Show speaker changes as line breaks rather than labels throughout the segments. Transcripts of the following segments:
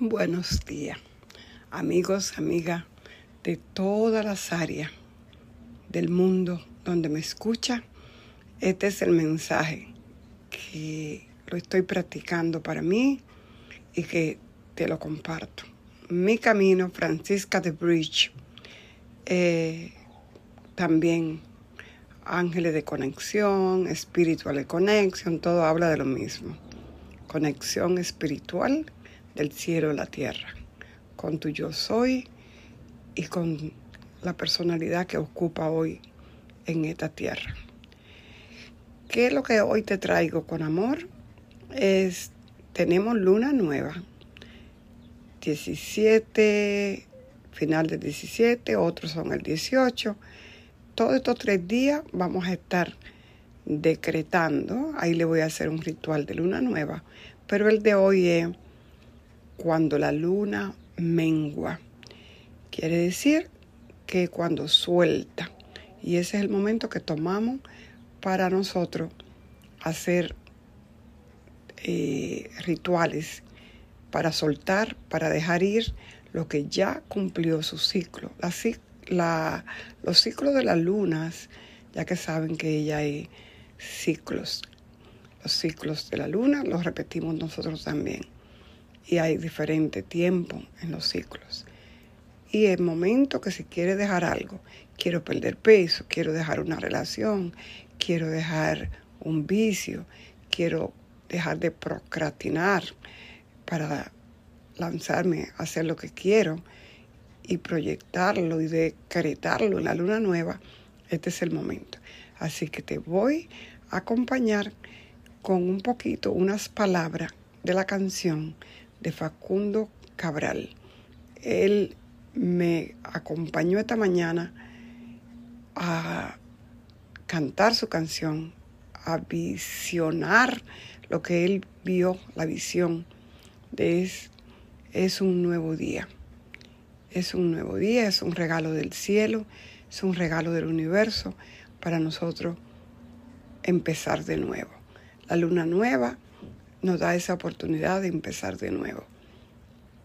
Buenos días, amigos, amigas de todas las áreas del mundo donde me escucha. Este es el mensaje que lo estoy practicando para mí y que te lo comparto. Mi camino, Francisca de Bridge, eh, también ángeles de conexión, espiritual de conexión, todo habla de lo mismo. Conexión espiritual del cielo a la tierra, con tu yo soy y con la personalidad que ocupa hoy en esta tierra. ¿Qué es lo que hoy te traigo con amor? Es, tenemos luna nueva, 17, final del 17, otros son el 18 todos estos tres días vamos a estar decretando, ahí le voy a hacer un ritual de luna nueva, pero el de hoy es cuando la luna mengua. Quiere decir que cuando suelta. Y ese es el momento que tomamos para nosotros hacer eh, rituales para soltar, para dejar ir lo que ya cumplió su ciclo. Los ciclos de las lunas, ya que saben que ella hay ciclos. Los ciclos de la luna los repetimos nosotros también. Y hay diferente tiempo en los ciclos. Y el momento que si quiere dejar algo, quiero perder peso, quiero dejar una relación, quiero dejar un vicio, quiero dejar de procrastinar para lanzarme a hacer lo que quiero, y proyectarlo y decretarlo en la luna nueva, este es el momento. Así que te voy a acompañar con un poquito, unas palabras de la canción de Facundo Cabral. Él me acompañó esta mañana a cantar su canción, a visionar lo que él vio, la visión es, es un nuevo día. Es un nuevo día, es un regalo del cielo, es un regalo del universo para nosotros empezar de nuevo. La luna nueva nos da esa oportunidad de empezar de nuevo.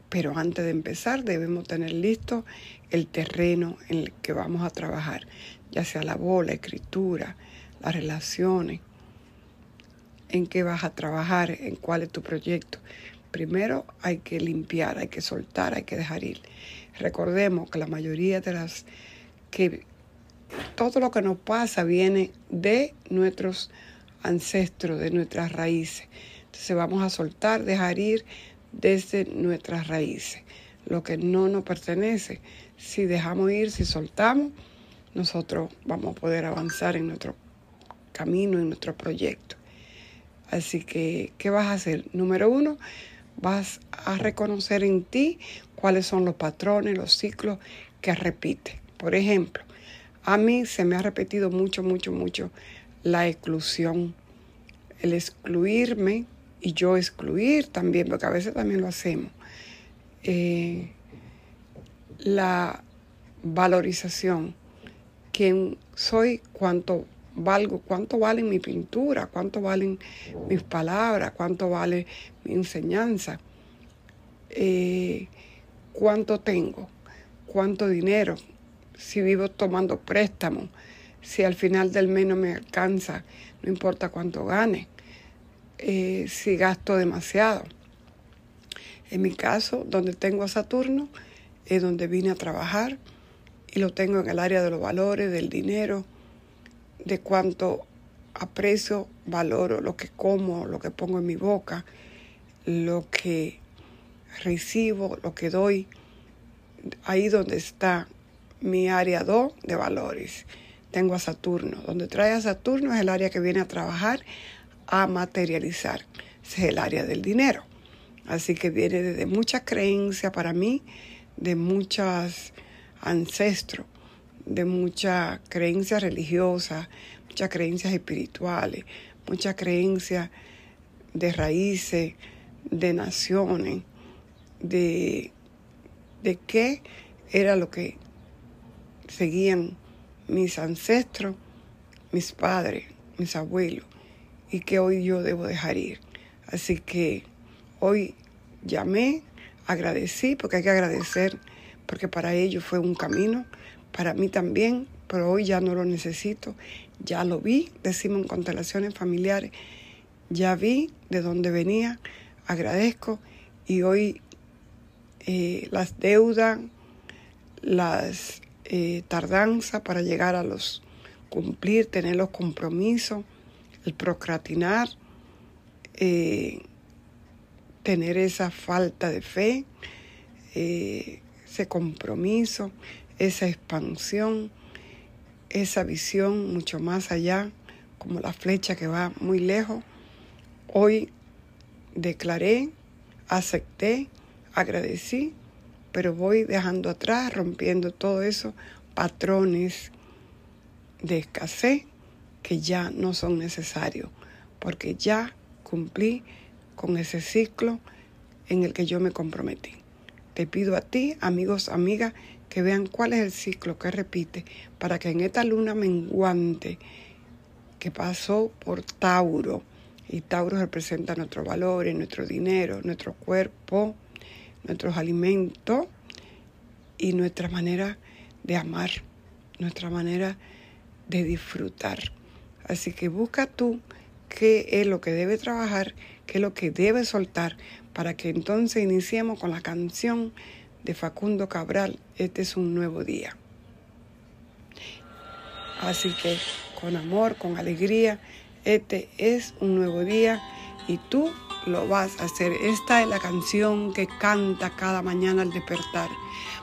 Pero antes de empezar debemos tener listo el terreno en el que vamos a trabajar, ya sea la voz, la escritura, las relaciones, en qué vas a trabajar, en cuál es tu proyecto. Primero hay que limpiar, hay que soltar, hay que dejar ir. Recordemos que la mayoría de las que todo lo que nos pasa viene de nuestros ancestros, de nuestras raíces. Entonces vamos a soltar, dejar ir desde nuestras raíces. Lo que no nos pertenece, si dejamos ir, si soltamos, nosotros vamos a poder avanzar en nuestro camino, en nuestro proyecto. Así que, ¿qué vas a hacer? Número uno, vas a reconocer en ti cuáles son los patrones, los ciclos que repite. Por ejemplo, a mí se me ha repetido mucho, mucho, mucho la exclusión, el excluirme y yo excluir también, porque a veces también lo hacemos. Eh, la valorización, quién soy, cuánto valgo, cuánto valen mi pintura, cuánto valen mis palabras, cuánto vale mi enseñanza, eh, cuánto tengo, cuánto dinero, si vivo tomando préstamos, si al final del mes no me alcanza, no importa cuánto gane, eh, si gasto demasiado. En mi caso, donde tengo a Saturno, es donde vine a trabajar y lo tengo en el área de los valores, del dinero, de cuánto aprecio, valoro lo que como, lo que pongo en mi boca, lo que recibo, lo que doy, ahí donde está mi área 2 de valores. Tengo a Saturno. Donde trae a Saturno es el área que viene a trabajar, a materializar. es el área del dinero. Así que viene de muchas creencias para mí, de muchos ancestros de muchas creencias religiosas, muchas creencias espirituales, muchas creencias de raíces, de naciones, de, de qué era lo que seguían mis ancestros, mis padres, mis abuelos, y que hoy yo debo dejar ir. Así que hoy llamé agradecí, porque hay que agradecer, porque para ellos fue un camino, para mí también, pero hoy ya no lo necesito, ya lo vi, decimos en constelaciones familiares, ya vi de dónde venía, agradezco y hoy eh, las deudas, las eh, tardanzas para llegar a los cumplir, tener los compromisos, el procrastinar, eh, tener esa falta de fe, eh, ese compromiso, esa expansión, esa visión mucho más allá, como la flecha que va muy lejos. Hoy declaré, acepté, agradecí, pero voy dejando atrás, rompiendo todos esos patrones de escasez que ya no son necesarios, porque ya cumplí con ese ciclo en el que yo me comprometí. Te pido a ti, amigos, amigas, que vean cuál es el ciclo que repite para que en esta luna menguante que pasó por Tauro, y Tauro representa nuestros valores, nuestro dinero, nuestro cuerpo, nuestros alimentos y nuestra manera de amar, nuestra manera de disfrutar. Así que busca tú qué es lo que debe trabajar, qué es lo que debe soltar, para que entonces iniciemos con la canción de Facundo Cabral, Este es un nuevo día. Así que con amor, con alegría, este es un nuevo día y tú lo vas a hacer. Esta es la canción que canta cada mañana al despertar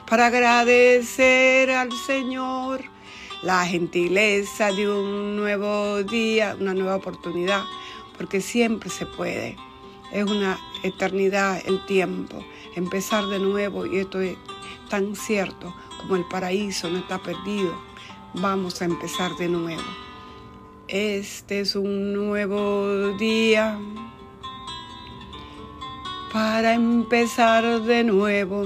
para agradecer al Señor la gentileza de un nuevo día, una nueva oportunidad, porque siempre se puede. Es una eternidad el tiempo, empezar de nuevo y esto es tan cierto como el paraíso no está perdido. Vamos a empezar de nuevo. Este es un nuevo día para empezar de nuevo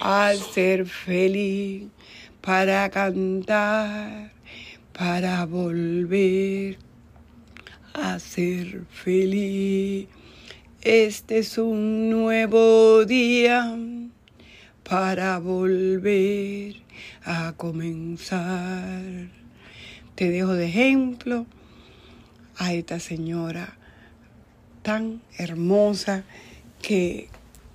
a ser feliz, para cantar, para volver a ser feliz. Este es un nuevo día para volver a comenzar. Te dejo de ejemplo a esta señora tan hermosa que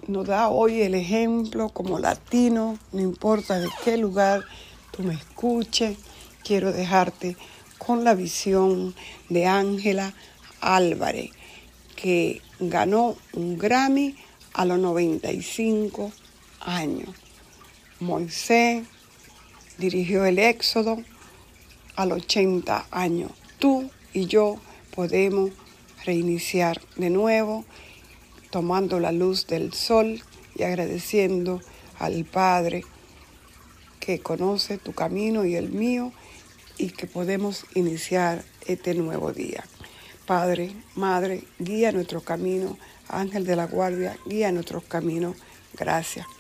nos da hoy el ejemplo como latino, no importa de qué lugar tú me escuches, quiero dejarte con la visión de Ángela Álvarez, que ganó un Grammy a los 95 años. Moisés dirigió el Éxodo a los 80 años. Tú y yo podemos reiniciar de nuevo tomando la luz del sol y agradeciendo al Padre que conoce tu camino y el mío y que podemos iniciar este nuevo día. Padre, Madre, guía nuestro camino, Ángel de la Guardia, guía nuestros caminos. Gracias.